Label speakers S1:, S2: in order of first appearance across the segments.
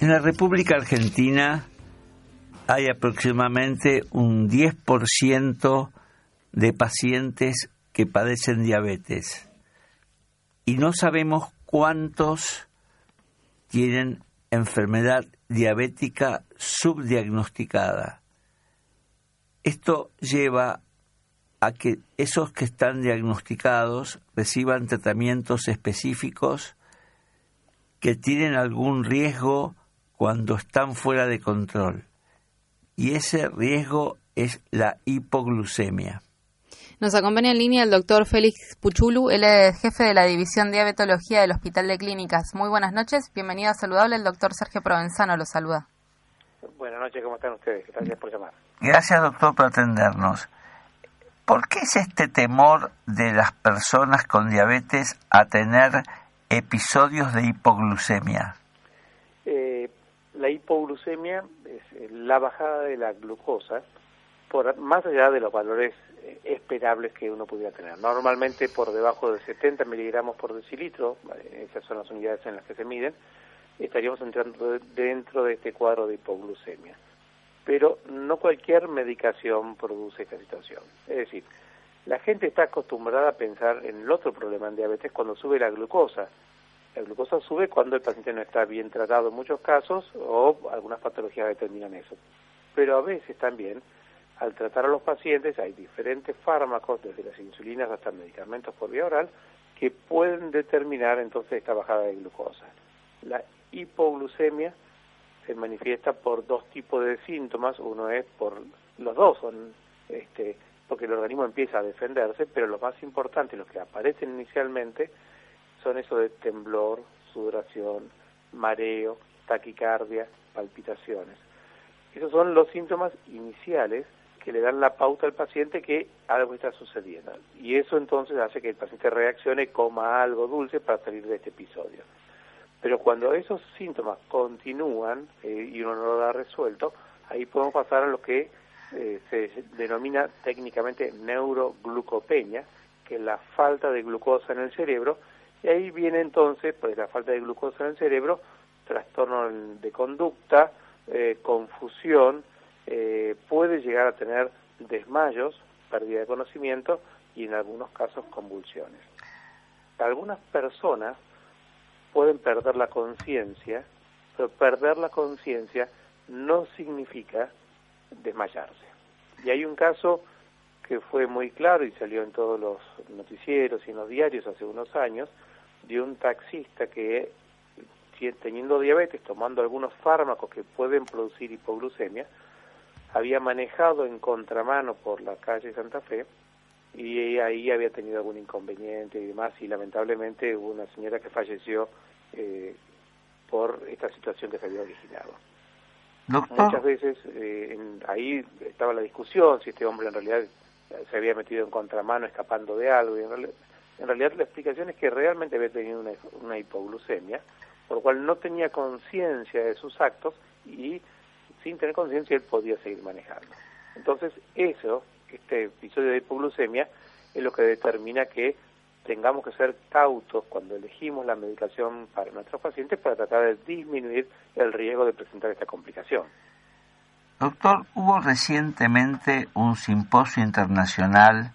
S1: En la República Argentina hay aproximadamente un 10% de pacientes que padecen diabetes y no sabemos cuántos tienen enfermedad diabética subdiagnosticada. Esto lleva a que esos que están diagnosticados reciban tratamientos específicos que tienen algún riesgo cuando están fuera de control. Y ese riesgo es la hipoglucemia.
S2: Nos acompaña en línea el doctor Félix Puchulu, él es jefe de la División Diabetología del Hospital de Clínicas. Muy buenas noches, bienvenido a Saludable, el doctor Sergio Provenzano lo saluda.
S3: Buenas noches, ¿cómo están ustedes? Gracias por llamar.
S1: Gracias, doctor, por atendernos. ¿Por qué es este temor de las personas con diabetes a tener episodios de hipoglucemia?
S3: Eh, la hipoglucemia es la bajada de la glucosa por más allá de los valores eh, esperables que uno pudiera tener. Normalmente por debajo de 70 miligramos por decilitro, esas son las unidades en las que se miden, estaríamos entrando dentro de este cuadro de hipoglucemia. Pero no cualquier medicación produce esta situación. Es decir, la gente está acostumbrada a pensar en el otro problema en diabetes cuando sube la glucosa. La glucosa sube cuando el paciente no está bien tratado en muchos casos o algunas patologías determinan eso. Pero a veces también, al tratar a los pacientes, hay diferentes fármacos, desde las insulinas hasta medicamentos por vía oral, que pueden determinar entonces esta bajada de glucosa. La hipoglucemia se manifiesta por dos tipos de síntomas, uno es por los dos, son este, porque el organismo empieza a defenderse, pero los más importantes, los que aparecen inicialmente, son eso de temblor, sudoración, mareo, taquicardia, palpitaciones. Esos son los síntomas iniciales que le dan la pauta al paciente que algo está sucediendo. Y eso entonces hace que el paciente reaccione, coma algo dulce para salir de este episodio. Pero cuando esos síntomas continúan eh, y uno no lo da resuelto, ahí podemos pasar a lo que eh, se denomina técnicamente neuroglucopenia, que es la falta de glucosa en el cerebro, y ahí viene entonces, pues la falta de glucosa en el cerebro, trastorno de conducta, eh, confusión, puede llegar a tener desmayos, pérdida de conocimiento y en algunos casos convulsiones. Algunas personas pueden perder la conciencia, pero perder la conciencia no significa desmayarse. Y hay un caso que fue muy claro y salió en todos los noticieros y en los diarios hace unos años, de un taxista que, teniendo diabetes, tomando algunos fármacos que pueden producir hipoglucemia, había manejado en contramano por la calle Santa Fe y ahí había tenido algún inconveniente y demás y lamentablemente hubo una señora que falleció eh, por esta situación que se había originado. Muchas veces eh, ahí estaba la discusión si este hombre en realidad se había metido en contramano escapando de algo y en, realidad, la explicación es que realmente había tenido una, una hipoglucemia, por lo cual no tenía conciencia de sus actos y sin tener conciencia él podía seguir manejando. Entonces eso este episodio de hipoglucemia es lo que determina que tengamos que ser cautos cuando elegimos la medicación para nuestros pacientes para tratar de disminuir el riesgo de presentar esta complicación.
S1: Doctor, hubo recientemente un simposio internacional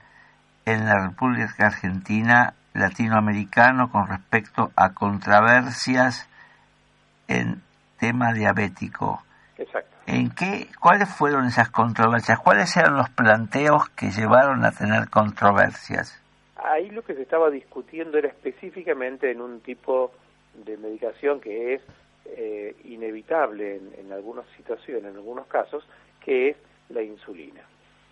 S1: en la República Argentina latinoamericano con respecto a controversias en tema diabético.
S3: Exacto.
S1: ¿En qué, cuáles fueron esas controversias? ¿Cuáles eran los planteos que llevaron a tener controversias?
S3: Ahí lo que se estaba discutiendo era específicamente en un tipo de medicación que es eh, inevitable en, en algunas situaciones, en algunos casos, que es la insulina.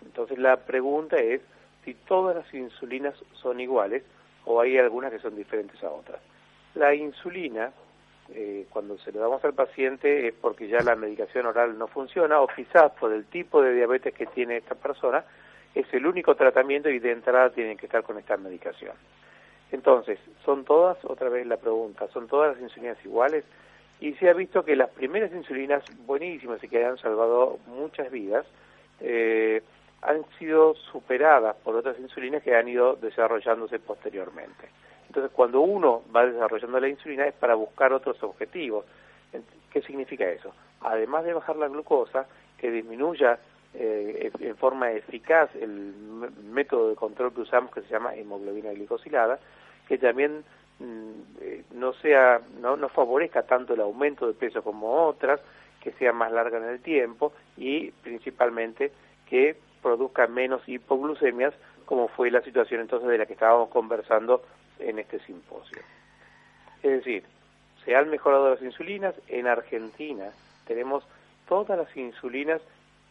S3: Entonces la pregunta es si todas las insulinas son iguales o hay algunas que son diferentes a otras. La insulina eh, cuando se lo damos al paciente es porque ya la medicación oral no funciona o quizás por el tipo de diabetes que tiene esta persona es el único tratamiento y de entrada tienen que estar con esta medicación. Entonces, ¿son todas, otra vez la pregunta, ¿son todas las insulinas iguales? Y se ha visto que las primeras insulinas buenísimas y que han salvado muchas vidas, eh, han sido superadas por otras insulinas que han ido desarrollándose posteriormente. Entonces, cuando uno va desarrollando la insulina es para buscar otros objetivos. ¿Qué significa eso? Además de bajar la glucosa, que disminuya eh, en forma eficaz el método de control que usamos que se llama hemoglobina glicosilada, que también mm, eh, no sea no favorezca tanto el aumento de peso como otras, que sea más larga en el tiempo y principalmente que produzca menos hipoglucemias, como fue la situación entonces de la que estábamos conversando en este simposio. Es decir, se han mejorado las insulinas. En Argentina tenemos todas las insulinas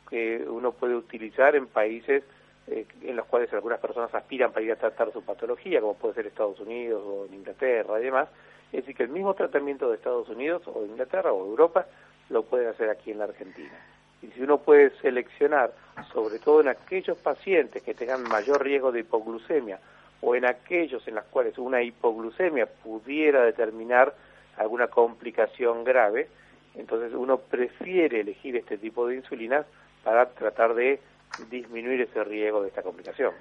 S3: que uno puede utilizar en países eh, en los cuales algunas personas aspiran para ir a tratar su patología, como puede ser Estados Unidos o Inglaterra y demás. Es decir, que el mismo tratamiento de Estados Unidos o Inglaterra o Europa lo pueden hacer aquí en la Argentina. Y si uno puede seleccionar, sobre todo en aquellos pacientes que tengan mayor riesgo de hipoglucemia o en aquellos en los cuales una hipoglucemia pudiera determinar alguna complicación grave, entonces uno prefiere elegir este tipo de insulinas para tratar de disminuir ese riesgo de esta complicación.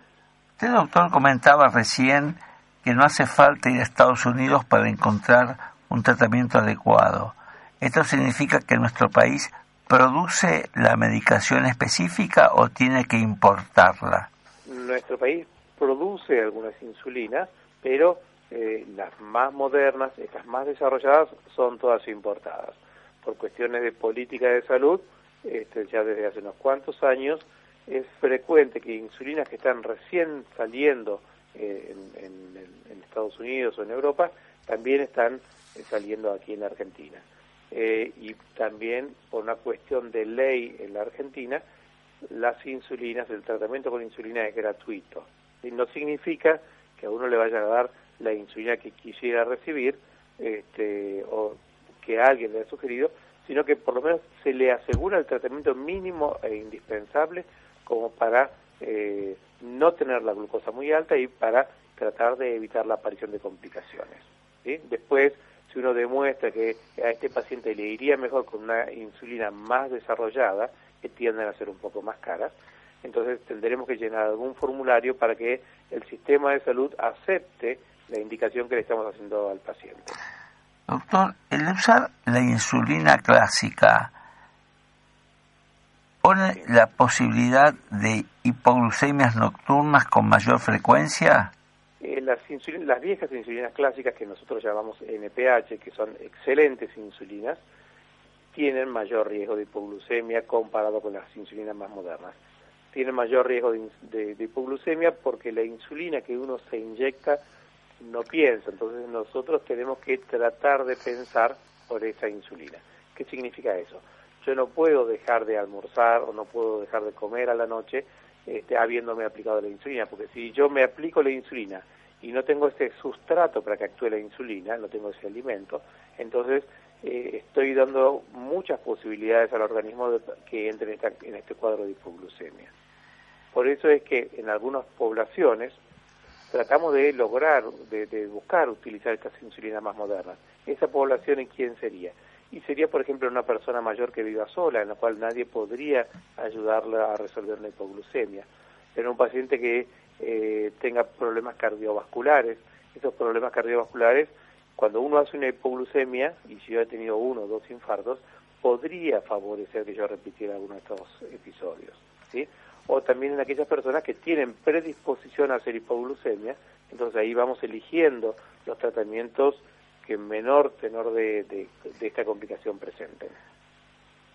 S1: Usted, doctor, comentaba recién que no hace falta ir a Estados Unidos para encontrar un tratamiento adecuado. ¿Esto significa que nuestro país produce la medicación específica o tiene que importarla?
S3: Nuestro país produce algunas insulinas, pero eh, las más modernas, estas más desarrolladas, son todas importadas. Por cuestiones de política de salud, este, ya desde hace unos cuantos años, es frecuente que insulinas que están recién saliendo eh, en, Estados Unidos o en Europa, también están eh, saliendo aquí en Argentina. Y también por una cuestión de ley en la Argentina, las insulinas, el tratamiento con insulina es gratuito no significa que a uno le vaya a dar la insulina que quisiera recibir este, o que alguien le ha sugerido, sino que por lo menos se le asegura el tratamiento mínimo e indispensable como para eh, no tener la glucosa muy alta y para tratar de evitar la aparición de complicaciones. Después, si uno demuestra que a este paciente le iría mejor con una insulina más desarrollada, que tienden a ser un poco más caras, entonces tendremos que llenar algún formulario para que el sistema de salud acepte la indicación que le estamos haciendo al paciente.
S1: Doctor, el usar la insulina clásica pone la posibilidad de hipoglucemias nocturnas con mayor frecuencia?
S3: Eh, las, las viejas insulinas clásicas que nosotros llamamos NPH, que son excelentes insulinas, tienen mayor riesgo de hipoglucemia comparado con las insulinas más modernas tiene mayor riesgo de, hipoglucemia porque la insulina que uno se inyecta no piensa. Entonces nosotros tenemos que tratar de pensar por esa insulina. ¿Qué significa eso? Yo no puedo dejar de almorzar o no puedo dejar de comer a la noche este, habiéndome aplicado la insulina, porque si yo me aplico la insulina y no tengo ese sustrato para que actúe la insulina, no tengo ese alimento, entonces eh, estoy dando muchas posibilidades al organismo de que entre en este cuadro de hipoglucemia. Por eso es que en algunas poblaciones tratamos de lograr, de, buscar utilizar estas insulinas más modernas. ¿Esa población en quién sería? Y sería, por ejemplo, una persona mayor que viva sola, en la cual nadie podría ayudarla a resolver la hipoglucemia. Pero un paciente que eh, tenga problemas cardiovasculares, esos problemas cardiovasculares, cuando uno hace una hipoglucemia, y si yo he tenido uno o dos infartos, podría favorecer que yo repitiera alguno de estos episodios. ¿sí? o también en aquellas personas que tienen predisposición a hacer hipoglucemia, entonces ahí vamos eligiendo los tratamientos que menor tenor de, de, esta complicación presenten.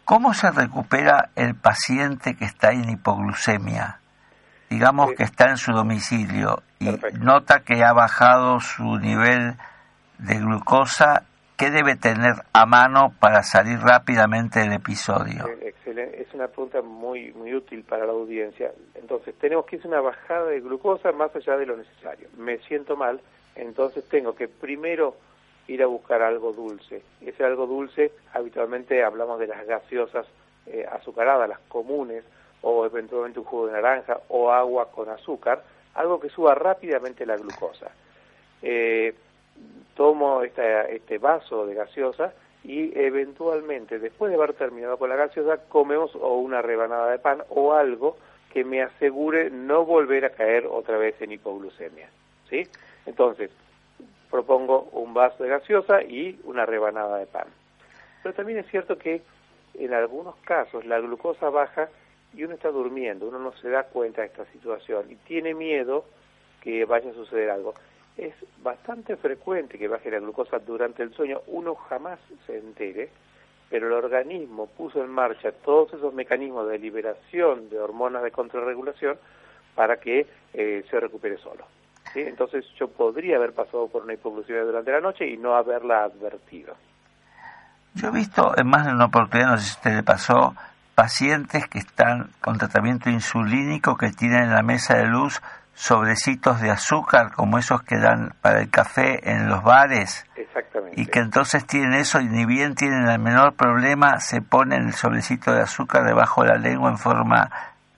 S1: ¿Cómo se recupera el paciente que está en hipoglucemia? Digamos que está en su domicilio y nota que ha bajado su nivel de glucosa ¿Qué debe tener a mano para salir rápidamente del episodio?
S3: Excelente. Es una pregunta muy, muy útil para la audiencia. Entonces, tenemos que hacer una bajada de glucosa más allá de lo necesario. Me siento mal, entonces tengo que primero ir a buscar algo dulce. Ese algo dulce, habitualmente hablamos de las gaseosas eh, azucaradas, las comunes, o eventualmente un jugo de naranja o agua con azúcar, algo que suba rápidamente la glucosa. Eh, tomo este vaso de gaseosa y eventualmente, después de haber terminado con la gaseosa, comemos o una rebanada de pan o algo que me asegure no volver a caer otra vez en hipoglucemia. ¿sí? Entonces, propongo un vaso de gaseosa y una rebanada de pan. Pero también es cierto que en algunos casos la glucosa baja y uno está durmiendo, uno no se da cuenta de esta situación y tiene miedo que vaya a suceder algo. Es bastante frecuente que baje la glucosa durante el sueño, uno jamás se entere, pero el organismo puso en marcha todos esos mecanismos de liberación de hormonas de contrarregulación para que eh, se recupere solo. Entonces yo podría haber pasado por una hipoglucemia durante la noche y no haberla advertido.
S1: Yo he visto en más de una oportunidad, no sé si usted le pasó, pacientes que están con tratamiento insulínico que tienen en la mesa de luz sobrecitos de azúcar como esos que dan para el café en los bares.
S3: Exactamente.
S1: Y que entonces tienen eso y ni bien tienen el menor problema, se ponen el sobrecito de azúcar debajo de la lengua en forma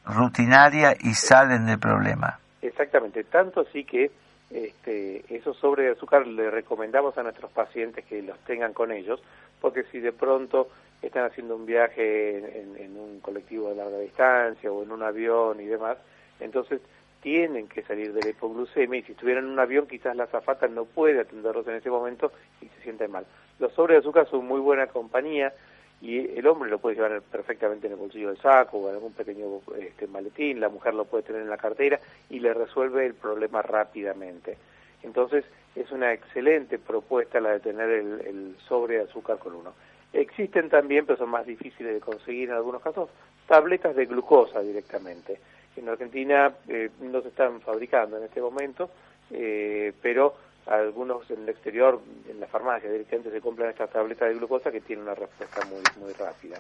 S1: rutinaria y salen del problema.
S3: Exactamente, tanto así que este, esos sobres de azúcar le recomendamos a nuestros pacientes que los tengan con ellos, porque si de pronto están haciendo un viaje en, un colectivo de larga distancia o en un avión y demás, entonces tienen que salir de la hipoglucemia y si estuvieran en un avión quizás la azafata no puede atenderlos en ese momento y se sienten mal. Los sobres de azúcar son muy buena compañía y el hombre lo puede llevar perfectamente en el bolsillo del saco o en algún pequeño este, maletín, la mujer lo puede tener en la cartera y le resuelve el problema rápidamente. Entonces es una excelente propuesta la de tener el, el sobre de azúcar con uno. Existen también, pero son más difíciles de conseguir en algunos casos, tabletas de glucosa directamente. En Argentina eh, no se están fabricando en este momento, eh, pero algunos en el exterior, en la farmacia directamente se compran estas tabletas de glucosa que tienen una respuesta muy, muy rápida.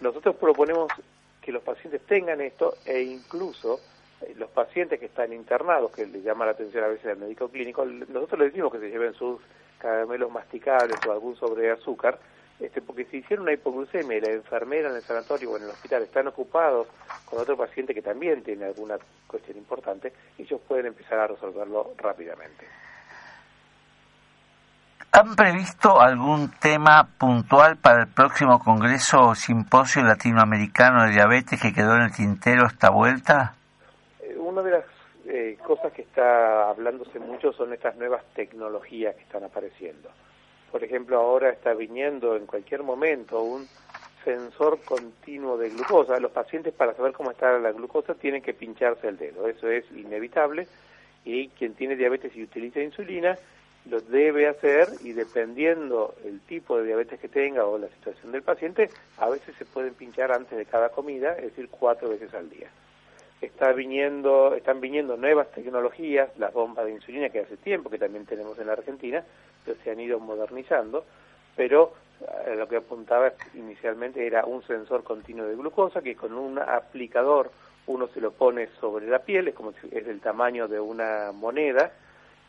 S3: Nosotros proponemos que los pacientes tengan esto e incluso eh, los pacientes que están internados, que les llama la atención a veces al médico clínico, nosotros les decimos que se lleven sus caramelos masticables o algún sobre azúcar, este, porque si hicieron una hipoglucemia y la enfermera en el sanatorio o en el hospital están ocupados con otro paciente que también tiene alguna cuestión importante, ellos pueden empezar a resolverlo rápidamente.
S1: ¿Han previsto algún tema puntual para el próximo Congreso o Simposio Latinoamericano de Diabetes que quedó en el tintero esta vuelta?
S3: Eh, una de las eh, cosas que está hablándose mucho son estas nuevas tecnologías que están apareciendo. Por ejemplo, ahora está viniendo en cualquier momento un sensor continuo de glucosa. Los pacientes para saber cómo está la glucosa tienen que pincharse el dedo. Eso es inevitable y quien tiene diabetes y utiliza insulina lo debe hacer y dependiendo el tipo de diabetes que tenga o la situación del paciente, a veces se pueden pinchar antes de cada comida, es decir, cuatro veces al día. Está viniendo, están viniendo nuevas tecnologías, las bombas de insulina que hace tiempo que también tenemos en la Argentina, que se han ido modernizando, pero eh, lo que apuntaba inicialmente era un sensor continuo de glucosa que con un aplicador uno se lo pone sobre la piel, es como si es del tamaño de una moneda,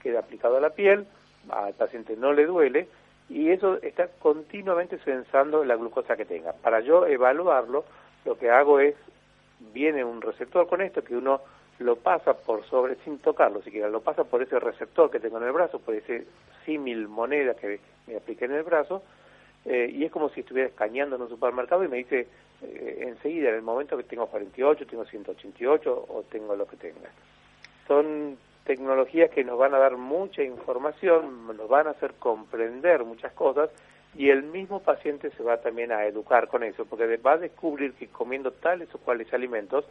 S3: queda aplicado a la piel, al paciente no le duele y eso está continuamente sensando la glucosa que tenga. Para yo evaluarlo, lo que hago es, viene un receptor con esto que uno lo pasa por sobre, sin tocarlo siquiera, lo pasa por ese receptor que tengo en el brazo, por ese símil moneda que me apliqué en el brazo, eh, y es como si estuviera escaneando en un supermercado y me dice eh, enseguida, en el momento que tengo 48, tengo 188 o tengo lo que tenga. Son tecnologías que nos van a dar mucha información, nos van a hacer comprender muchas cosas y el mismo paciente se va también a educar con eso, porque va a descubrir que comiendo tales o cuales alimentos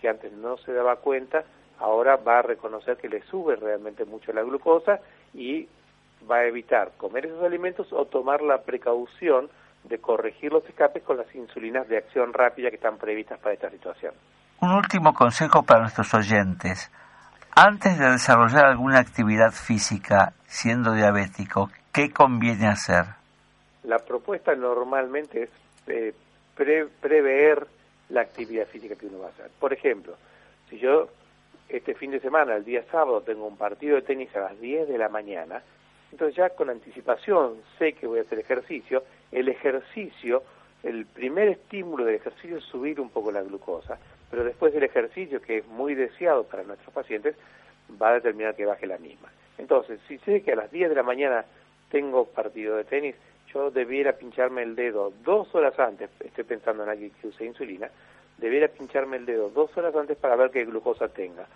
S3: que antes no se daba cuenta, ahora va a reconocer que le sube realmente mucho la glucosa y va a evitar comer esos alimentos o tomar la precaución de corregir los escapes con las insulinas de acción rápida que están previstas para esta situación.
S1: Un último consejo para nuestros oyentes. Antes de desarrollar alguna actividad física siendo diabético, ¿qué conviene hacer?
S3: La propuesta normalmente es eh, prever la actividad física que uno va a hacer. Por ejemplo, si yo este fin de semana, el día sábado, tengo un partido de tenis a las 10 de la mañana, Entonces ya con anticipación sé que voy a hacer ejercicio, el ejercicio, el primer estímulo del ejercicio es subir un poco la glucosa, pero después del ejercicio, que es muy deseado para nuestros pacientes, va a determinar que baje la misma. Entonces, si sé que a las 10 de la mañana tengo partido de tenis, yo debiera pincharme el dedo dos horas antes, estoy pensando en alguien que use insulina, debiera pincharme el dedo dos horas antes para ver qué glucosa tenga.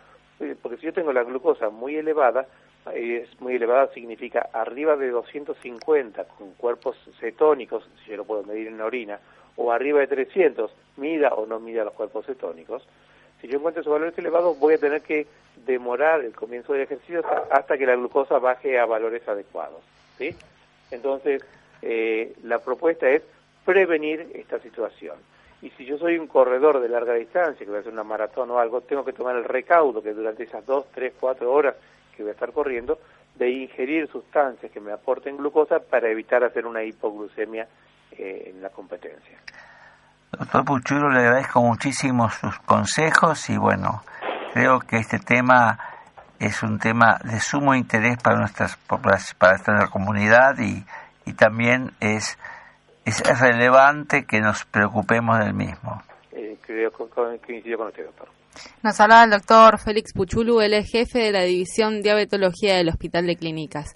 S3: Eh, porque si yo tengo la glucosa muy elevada, es muy elevada significa arriba de 250 con cuerpos cetónicos, si yo lo puedo medir en la orina, o arriba de 300, mida o no mida los cuerpos cetónicos, si yo encuentro esos valores elevados voy a tener que demorar el comienzo del ejercicio hasta, que la glucosa baje a valores adecuados. ¿sí? Entonces, eh, la propuesta es prevenir esta situación. Y si yo soy un corredor de larga distancia, que voy a hacer una maratón o algo, tengo que tomar el recaudo que durante esas dos, tres, cuatro horas que voy a estar corriendo, de ingerir sustancias que me aporten glucosa para evitar hacer una hipoglucemia eh, en la competencia.
S1: Doctor Puchulo, le agradezco muchísimo sus consejos y bueno, creo que este tema es un tema de sumo interés para nuestras para nuestra comunidad y, y también es es relevante que nos preocupemos del mismo.
S3: Eh, creo que coincido con usted, doctor.
S2: Nos hablaba el doctor Félix Puchulu, él es jefe de la División Diabetología del Hospital de Clínicas.